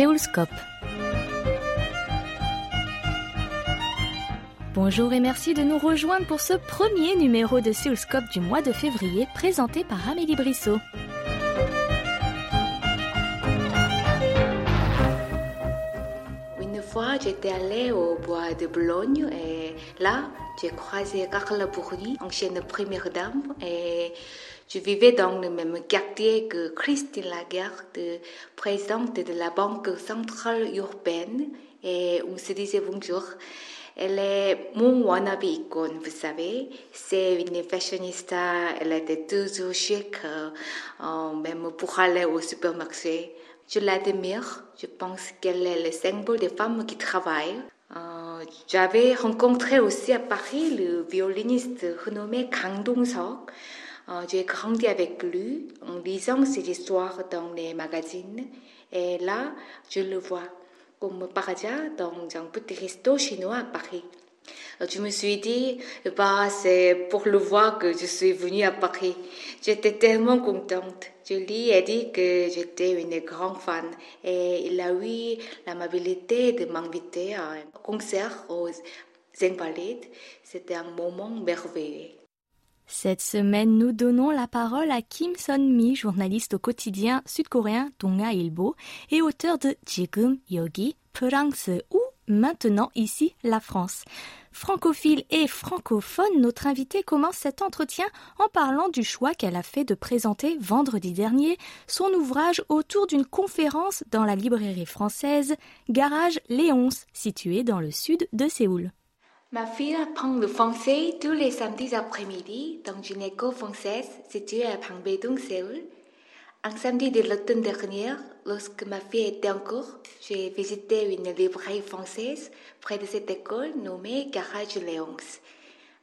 Séoulscope. Bonjour et merci de nous rejoindre pour ce premier numéro de Séoulscope du mois de février présenté par Amélie Brissot. Une fois, j'étais allée au bois de Boulogne et là, j'ai croisé Carla Bourdi, ancienne première dame, et je vivais dans le même quartier que Christine Lagarde, présidente de la Banque centrale urbaine, et on se disait bonjour. Elle est mon wannabe icône, vous savez. C'est une fashionista, elle était toujours chic, euh, même pour aller au supermarché. Je l'admire, je pense qu'elle est le symbole des femmes qui travaillent. Euh, J'avais rencontré aussi à Paris le violoniste renommé Kang Dong-seok. Euh, J'ai grandi avec lui en lisant ses histoires dans les magazines. Et là, je le vois comme par dans un petit resto chinois à Paris. Euh, Je me suis dit, bah, c'est pour le voir que je suis venue à Paris. J'étais tellement contente. Lui ai dit que j'étais une grande fan et il a eu l'amabilité de m'inviter à un concert aux Invalides. C'était un moment merveilleux. Cette semaine, nous donnons la parole à Kim Son-mi, journaliste au quotidien sud-coréen Donga Ilbo et auteur de Jigum Yogi, France ou maintenant ici la France. Francophile et francophone, notre invité commence cet entretien en parlant du choix qu'elle a fait de présenter vendredi dernier son ouvrage autour d'une conférence dans la librairie française Garage Léonce, située dans le sud de Séoul. Ma fille apprend le français tous les samedis après-midi dans une école française située à Pangbedong, Séoul. Un samedi de l'automne dernier, lorsque ma fille était en cours, j'ai visité une librairie française près de cette école nommée Garage Léonce.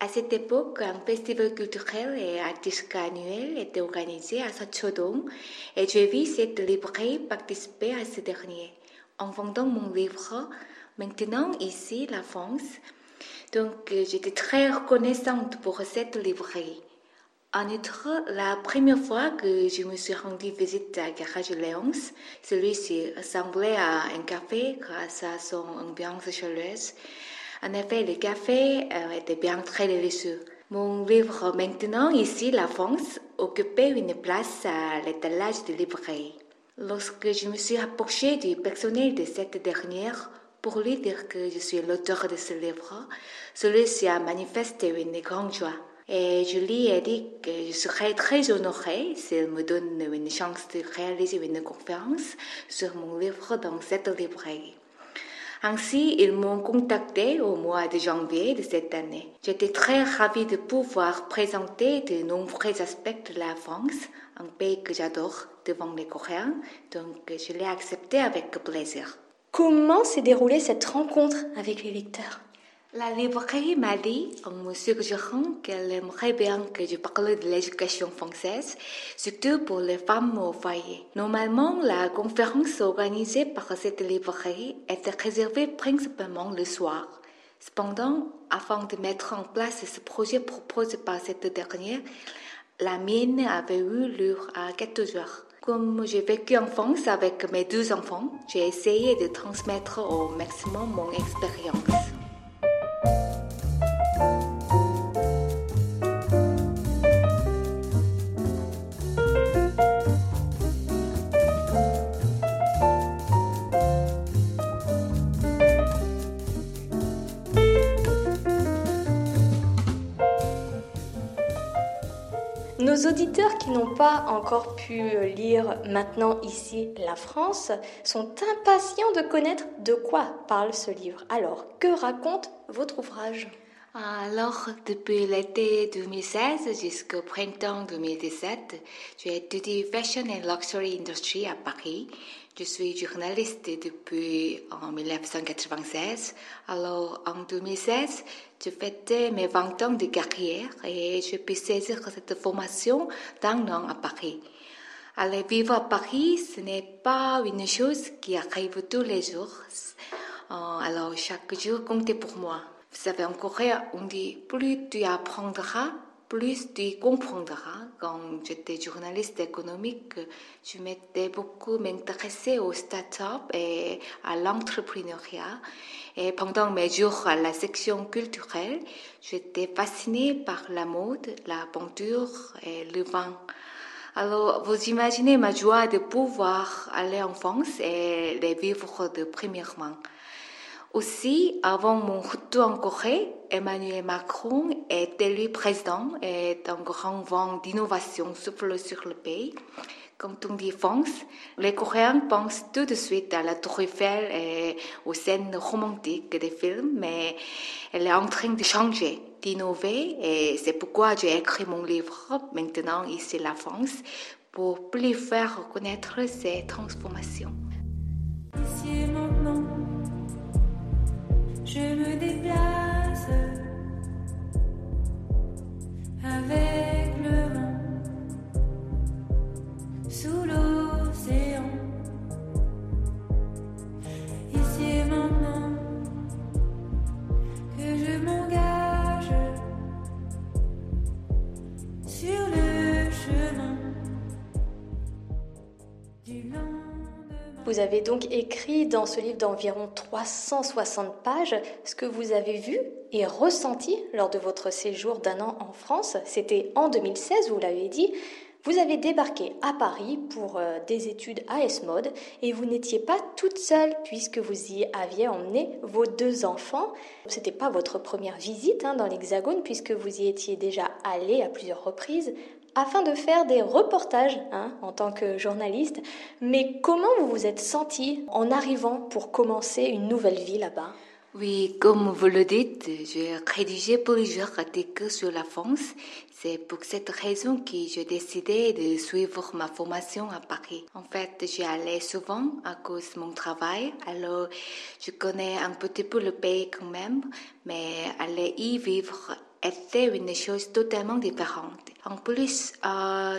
À cette époque, un festival culturel et artistique annuel était organisé à Sachodong et j'ai vu cette librairie participer à ce dernier. En vendant mon livre, maintenant ici, la France, donc euh, j'étais très reconnaissante pour cette librairie. En outre, la première fois que je me suis rendue visite à Garage Léonce, celui-ci ressemblait à un café grâce à son ambiance chaleureuse. En effet, le café euh, était bien très délicieux. Mon livre maintenant, ici, la France, occupait une place à l'étalage de librairie. Lorsque je me suis approchée du personnel de cette dernière, pour lui dire que je suis l'auteur de ce livre, celui-ci a manifesté une grande joie. Et je lui ai dit que je serais très honorée s'il me donne une chance de réaliser une conférence sur mon livre dans cette librairie. Ainsi, ils m'ont contacté au mois de janvier de cette année. J'étais très ravie de pouvoir présenter de nombreux aspects de la France, un pays que j'adore, devant les Coréens, donc je l'ai accepté avec plaisir. Comment s'est déroulée cette rencontre avec les lecteurs? La librairie m'a dit, en me suggérant qu'elle aimerait bien que je parle de l'éducation française, surtout pour les femmes au foyer. Normalement, la conférence organisée par cette librairie était réservée principalement le soir. Cependant, afin de mettre en place ce projet proposé par cette dernière, la mienne avait eu lieu à 14 heures. Comme j'ai vécu en France avec mes deux enfants, j'ai essayé de transmettre au maximum mon expérience. Qui n'ont pas encore pu lire maintenant ici la France sont impatients de connaître de quoi parle ce livre. Alors, que raconte votre ouvrage? Alors, depuis l'été 2016 jusqu'au printemps 2017, j'ai étudié Fashion and Luxury Industry à Paris. Je suis journaliste depuis en 1996. Alors, en 2016, je fêtais mes 20 ans de carrière et je pu saisir cette formation d'un an à Paris. Aller vivre à Paris, ce n'est pas une chose qui arrive tous les jours. Alors, chaque jour comptait pour moi. Vous savez, en Corée, on dit plus tu apprendras, plus tu comprendras. Quand j'étais journaliste économique, je m'étais beaucoup m'intéressée aux startups et à l'entrepreneuriat. Et pendant mes jours à la section culturelle, j'étais fascinée par la mode, la peinture et le vin. Alors, vous imaginez ma joie de pouvoir aller en France et les vivre de première main. Aussi, avant mon retour en Corée, Emmanuel Macron est élu président et un grand vent d'innovation souffle sur le pays. Quand on dit France, les Coréens pensent tout de suite à la Tour Eiffel et aux scènes romantiques des films, mais elle est en train de changer, d'innover, et c'est pourquoi j'ai écrit mon livre maintenant ici la France pour plus faire reconnaître ces transformations. Je me déplace avez donc écrit dans ce livre d'environ 360 pages ce que vous avez vu et ressenti lors de votre séjour d'un an en France. C'était en 2016, vous l'avez dit. Vous avez débarqué à Paris pour euh, des études à ESMOD et vous n'étiez pas toute seule puisque vous y aviez emmené vos deux enfants. Ce n'était pas votre première visite hein, dans l'Hexagone puisque vous y étiez déjà allé à plusieurs reprises afin de faire des reportages hein, en tant que journaliste. Mais comment vous vous êtes senti en arrivant pour commencer une nouvelle vie là-bas? Oui, comme vous le dites, j'ai rédigé plusieurs articles sur la France. C'est pour cette raison que j'ai décidé de suivre ma formation à Paris. En fait, j'y allais souvent à cause de mon travail, alors je connais un petit peu le pays quand même, mais aller y vivre était une chose totalement différente. En plus,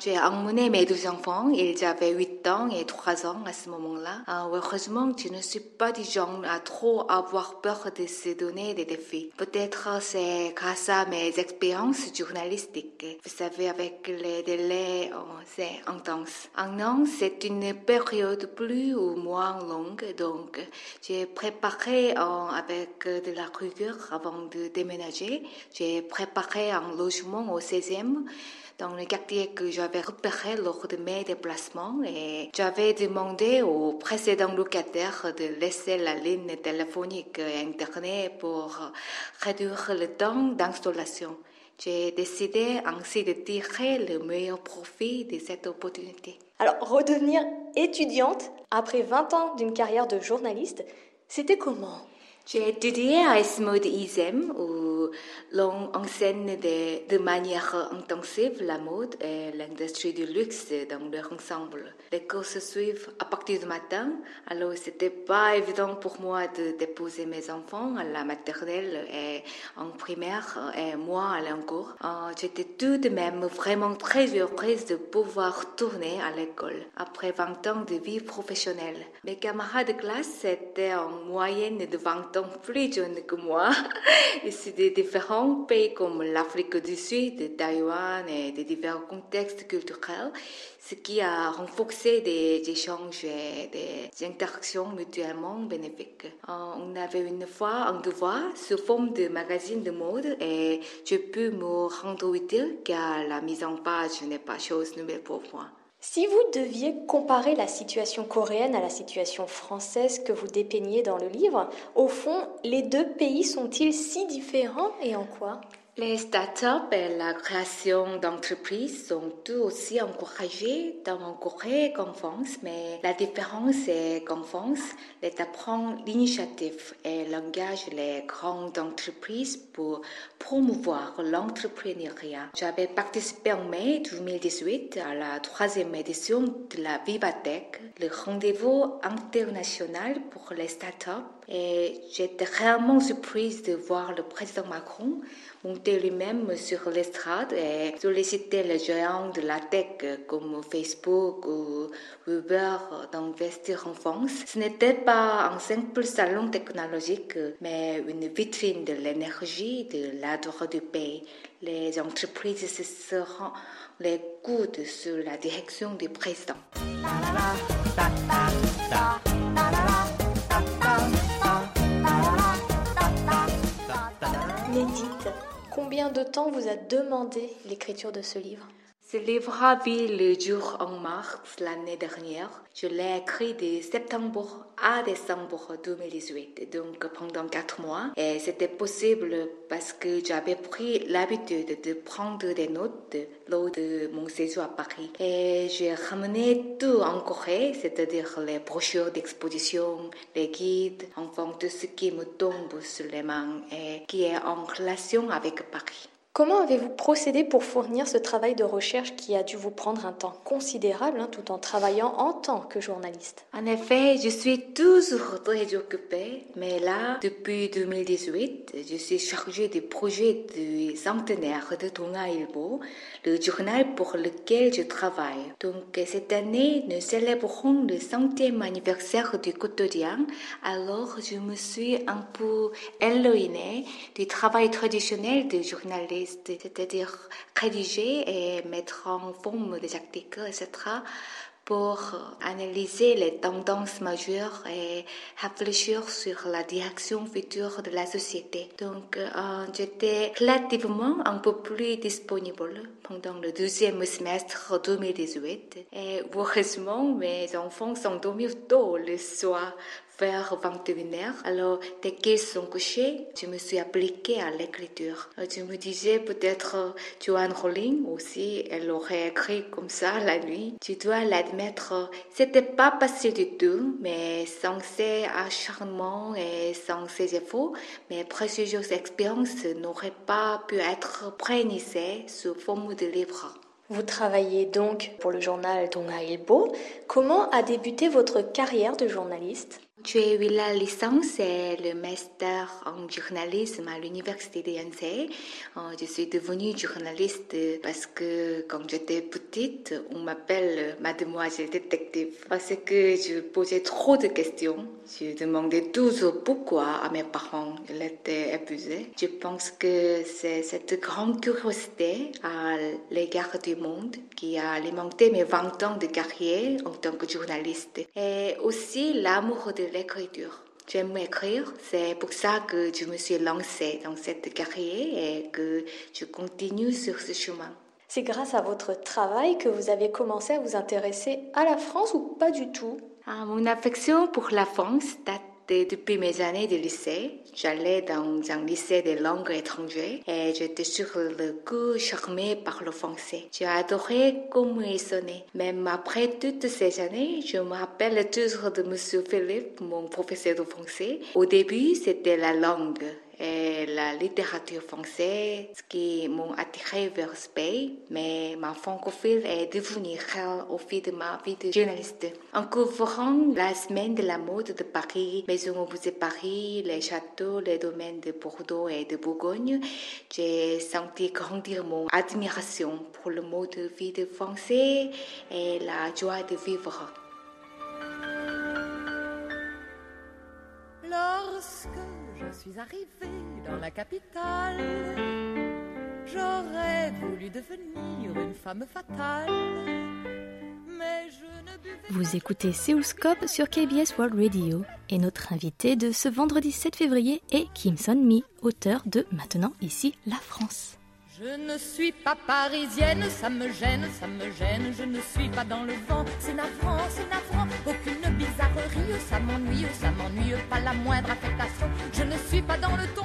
j'ai emmené mes deux enfants. Ils avaient 8 ans et 3 ans à ce moment-là. Euh, heureusement, je ne suis pas du genre à trop avoir peur de se donner des défis. Peut-être c'est grâce à mes expériences journalistiques. Vous savez, avec les délais, oh, c'est intense. Un an, c'est une période plus ou moins longue. Donc, j'ai préparé euh, avec de la rigueur avant de déménager. J'ai préparé un logement au 16e dans le quartier que j'avais repéré lors de mes déplacements et j'avais demandé au précédent locataire de laisser la ligne téléphonique et Internet pour réduire le temps d'installation. J'ai décidé ainsi de tirer le meilleur profit de cette opportunité. Alors, redevenir étudiante après 20 ans d'une carrière de journaliste, c'était comment? J'ai étudié à ESMO de ISEM où l'on enseigne de, manière intensive la mode et l'industrie du luxe dans leur ensemble. Les cours se suivent à partir du matin, alors c'était pas évident pour moi de déposer mes enfants à la maternelle et en primaire et moi à en cours. Euh, j'étais tout de même vraiment très heureuse de pouvoir tourner à l'école après 20 ans de vie professionnelle. Mes camarades de classe étaient en moyenne de 20 plus jeunes que moi, issus de différents pays comme l'Afrique du Sud, Taïwan et de divers contextes culturels, ce qui a renforcé des échanges et des interactions mutuellement bénéfiques. Euh, on avait une fois un devoir sous forme de magazine de mode et j'ai pu me rendre utile car la mise en page n'est pas chose nouvelle pour moi. Si vous deviez comparer la situation coréenne à la situation française que vous dépeignez dans le livre, au fond, les deux pays sont-ils si différents et en quoi? Les startups et la création d'entreprises sont tout aussi encouragées dans en Corée qu'en France, mais la différence est qu'en France, l'État prend l'initiative et engage les grandes entreprises pour promouvoir l'entrepreneuriat. J'avais participé en mai 2018 à la troisième édition de la Vivatech, le rendez-vous international pour les startups Et j'étais réellement surprise de voir le président Macron monter lui-même sur l'estrade et solliciter les géants de la tech comme Facebook ou Uber d'investir en France. Ce n'était pas un simple salon technologique, mais une vitrine de l'énergie, de la droit du pays. Les entreprises se seront les coudes sur la direction du président. Combien de temps vous a demandé l'écriture de ce livre? Ce livre a vu le jour en mars l'année dernière. Je l'ai écrit de septembre à décembre 2018, donc pendant quatre mois. Et c'était possible parce que j'avais pris l'habitude de prendre des notes lors de mon séjour à Paris. Et j'ai ramené tout en Corée, c'est-à-dire les brochures d'exposition, les guides, enfin tout ce qui me tombe sur les mains et qui est en relation avec Paris. Comment avez-vous procédé pour fournir ce travail de recherche qui a dû vous prendre un temps considérable hein, tout en travaillant en tant que journaliste? En effet, je suis toujours très occupée, mais là, depuis 2018, je suis chargée du projet du centenaire de Tonga Ilbo, le journal pour lequel je travaille. Donc, cette année, nous célébrons le centième anniversaire du quotidien, alors je me suis un peu éloignée du travail traditionnel de c'est-à-dire rédiger et mettre en forme des articles, etc., pour analyser les tendances majeures et réfléchir sur la direction future de la société. Donc, euh, j'étais relativement un peu plus disponible pendant le deuxième semestre 2018. Et heureusement, mes enfants sont dormis tôt le soir vers 21h. Alors, dès qu'ils sont couchés, je me suis appliquée à l'écriture. Je me disais peut-être Joanne Rowling aussi, elle aurait écrit comme ça la nuit. Tu dois l'admettre, c'était pas facile du tout, mais sans ces acharnements et sans ces efforts, mes précieuses expériences n'auraient pas pu être prénisées sous forme de livre. Vous travaillez donc pour le journal Tonga Ilbo. Comment a débuté votre carrière de journaliste? Eu la licence et le master en journalisme à l'université de Yonsei. Je suis devenue journaliste parce que quand j'étais petite, on m'appelle mademoiselle détective parce que je posais trop de questions. Je demandais toujours pourquoi à mes parents. Ils étaient épuisés. Je pense que c'est cette grande curiosité à l'égard du monde qui a alimenté mes 20 ans de carrière en tant que journaliste. Et aussi l'amour de l'écriture. J'aime écrire, c'est pour ça que je me suis lancée dans cette carrière et que je continue sur ce chemin. C'est grâce à votre travail que vous avez commencé à vous intéresser à la France ou pas du tout? Ah, Mon affection pour la France date depuis mes années de lycée. J'allais dans un lycée de langues étrangères et j'étais sur le coup charmée par le français. J'ai adoré comment il sonnait. Même après toutes ces années, je me rappelle toujours de Monsieur Philippe, mon professeur de français. Au début, c'était la langue et la littérature française qui m'ont attiré vers ce pays, mais ma francophile est devenue réelle au fil de ma vie de journaliste. En couvrant la semaine de la mode de Paris, Maison au musée Paris, les châteaux, les domaines de Bordeaux et de Bourgogne, j'ai senti grandir mon admiration pour le mode de vie de français et la joie de vivre. Lorsque suis arrivée dans la capitale, j'aurais voulu devenir une femme fatale. Mais je ne buvais Vous écoutez Séoulscope sur KBS World Radio et notre invité de ce vendredi 7 février est Kim Son-mi, auteur de Maintenant ici la France. Je ne suis pas parisienne, ça me gêne, ça me gêne, je ne suis pas dans le vent, c'est navrant, c'est navrant, aucune je ne suis pas dans le ton.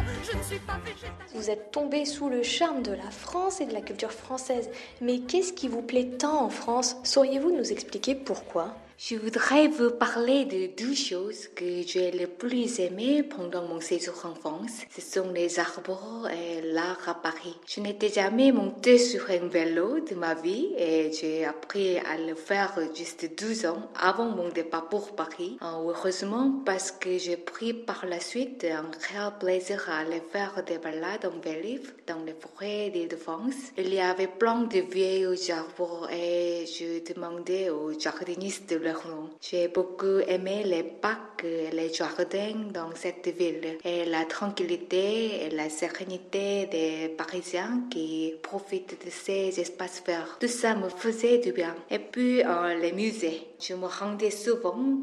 Vous êtes tombé sous le charme de la France et de la culture française. Mais qu'est-ce qui vous plaît tant en France? Sauriez-vous nous expliquer pourquoi? Je voudrais vous parler de deux choses que j'ai le plus aimées pendant mon séjour en France. Ce sont les arbres et l'art à Paris. Je n'étais jamais montée sur un vélo de ma vie et j'ai appris à le faire juste 12 ans avant mon départ pour Paris. Heureusement parce que j'ai pris par la suite un réel plaisir à aller faire des balades en vélo dans les forêts d'Île-de-France. Il y avait plein de vieux arbres et je demandais aux jardininistes de j'ai beaucoup aimé les parcs et les jardins dans cette ville et la tranquillité et la sérénité des Parisiens qui profitent de ces espaces verts. Tout ça me faisait du bien. Et puis euh, les musées. Je me rendais souvent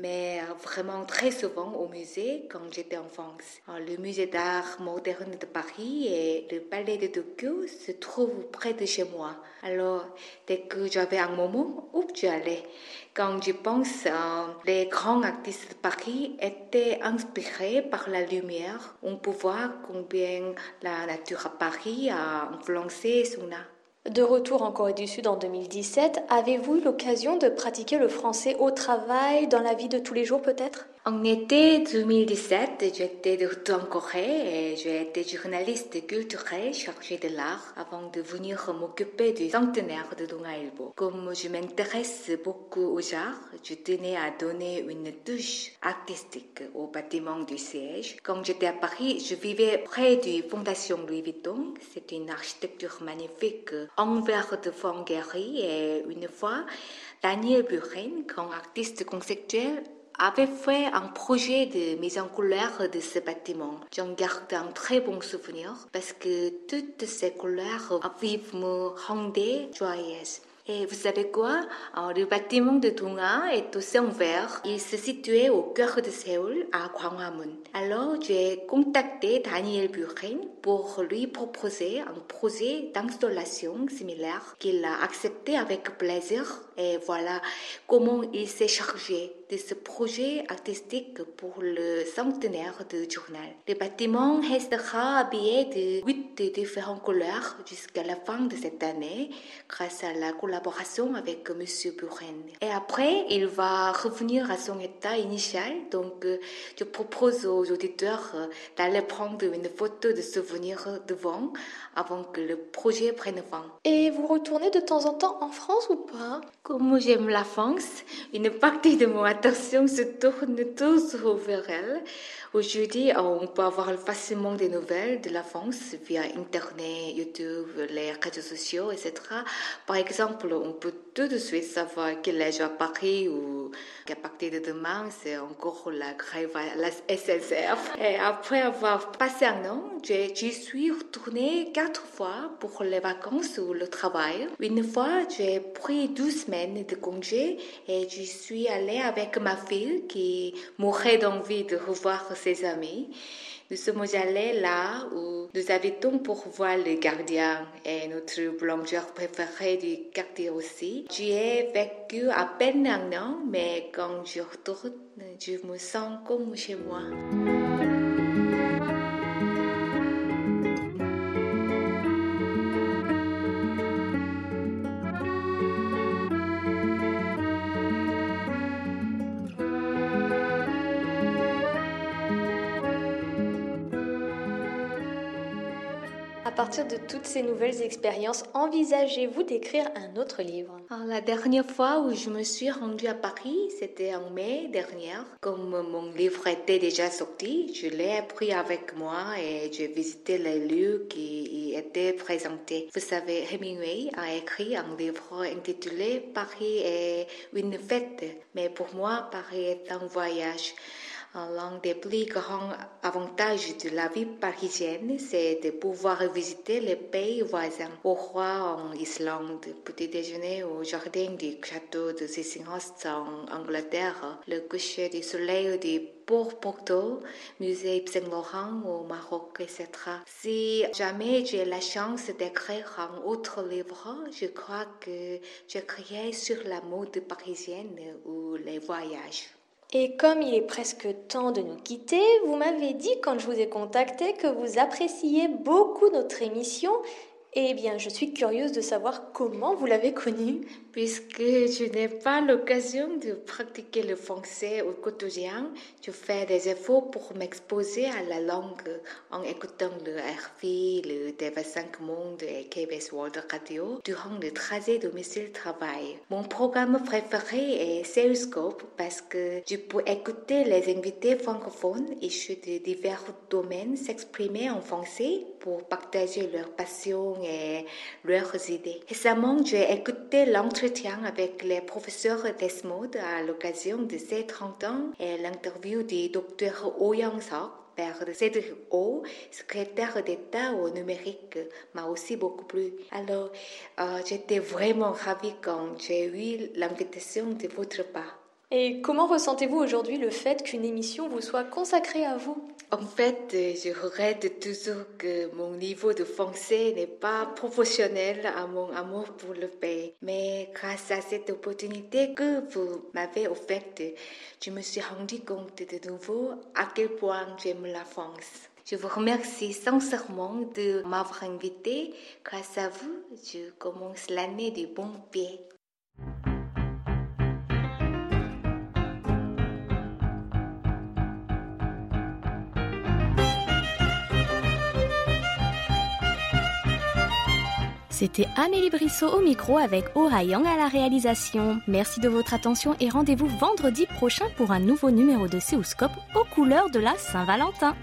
mais vraiment très souvent au musée quand j'étais en France. Le musée d'art moderne de Paris et le palais de Tokyo se trouvent près de chez moi. Alors, dès que j'avais un moment, où j'y allais. Quand je pense, les grands artistes de Paris étaient inspirés par la lumière. On peut voir combien la nature à Paris a influencé son. De retour en Corée du Sud en 2017, avez-vous eu l'occasion de pratiquer le français au travail, dans la vie de tous les jours peut-être? En été 2017, j'étais de retour en Corée et j'ai été journaliste culturel chargé de l'art avant de venir m'occuper du centenaire de Ilbo. Comme je m'intéresse beaucoup aux arts, je tenais à donner une touche artistique au bâtiment du siège. Quand j'étais à Paris, je vivais près de Fondation Louis Vuitton. C'est une architecture magnifique en verre de fond et une fois, Daniel Buren, grand artiste conceptuel, avait fait un projet de mise en couleur de ce bâtiment. J'en garde un très bon souvenir parce que toutes ces couleurs vives me rendaient joyeuse. Et vous savez quoi? Le bâtiment de Tunga est aussi en verre. Il se situait au cœur de Séoul, à Gwanghwamun. Alors, j'ai contacté Daniel Buren pour lui proposer un projet d'installation similaire qu'il a accepté avec plaisir. Et voilà comment il s'est chargé de ce projet artistique pour le centenaire du journal. Le bâtiment restera habillé de huit différentes couleurs jusqu'à la fin de cette année grâce à la collaboration avec M. Buren. Et après, il va revenir à son état initial. Donc, euh, je propose aux auditeurs euh, d'aller prendre une photo de souvenir devant avant que le projet prenne fin. Et vous retournez de temps en temps en France ou pas? Comme j'aime la France, une partie de mon attention se tourne toujours vers elle. Aujourd'hui, on peut avoir facilement des nouvelles de la France via Internet, YouTube, les réseaux sociaux, etc. Par exemple, on peut tout de suite savoir qu'il est à Paris ou qu'à partir de demain, c'est encore la grève à la SNCF. Après avoir passé un an, j'y suis retournée quatre fois pour les vacances ou le travail. Une fois, j'ai pris deux semaines de congé et je suis allée avec ma fille qui mourait d'envie de revoir ses amis. Nous sommes allés là où nous habitons pour voir les gardiens et notre blancheur préféré du quartier aussi. J'y ai vécu à peine un an, mais quand je retourne, je me sens comme chez moi. Partir de toutes ces nouvelles expériences, envisagez-vous d'écrire un autre livre? La dernière fois où je me suis rendue à Paris, c'était en mai dernier. Comme mon livre était déjà sorti, je l'ai pris avec moi et j'ai visité les lieux qui y étaient présentés. Vous savez, Hemingway a écrit un livre intitulé Paris est une fête, mais pour moi, Paris est un voyage. L'un des plus grands avantages de la vie parisienne, c'est de pouvoir visiter les pays voisins. Au roi en Islande, petit déjeuner au jardin du château de Sissinghurst en Angleterre, le coucher du soleil du Port Porto, musée Yves Saint Laurent au Maroc, etc. Si jamais j'ai la chance d'écrire un autre livre, je crois que j'écrirai sur la mode parisienne ou les voyages. Et comme il est presque temps de nous quitter, vous m'avez dit quand je vous ai contacté que vous appréciez beaucoup notre émission. Eh bien, je suis curieuse de savoir comment vous l'avez connue. Puisque je n'ai pas l'occasion de pratiquer le français au quotidien, je fais des efforts pour m'exposer à la langue en écoutant le RFI, le TV5 Monde et KBS World Radio durant le trajet domicile-travail. Mon programme préféré est Salescope parce que je peux écouter les invités francophones issus de divers domaines s'exprimer en français pour partager leurs passions et leurs idées. Récemment, j'ai écouté l'entretien avec les professeurs Desmond à l'occasion de ses 30 ans et l'interview du docteur Oh de Cédric O, secrétaire d'État au numérique, m'a aussi beaucoup plu. Alors, euh, j'étais vraiment ravie quand j'ai eu l'invitation de votre part. Et comment ressentez-vous aujourd'hui le fait qu'une émission vous soit consacrée à vous? En fait, je regrette toujours que mon niveau de français n'est pas proportionnel à mon amour pour le pays. Mais grâce à cette opportunité que vous m'avez offerte, je me suis rendu compte de nouveau à quel point j'aime la France. Je vous remercie sincèrement de m'avoir invité. Grâce à vous, je commence l'année du bon pied. C'était Amélie Brissot au micro avec Ora Yang à la réalisation. Merci de votre attention et rendez-vous vendredi prochain pour un nouveau numéro de Céoscope aux couleurs de la Saint-Valentin.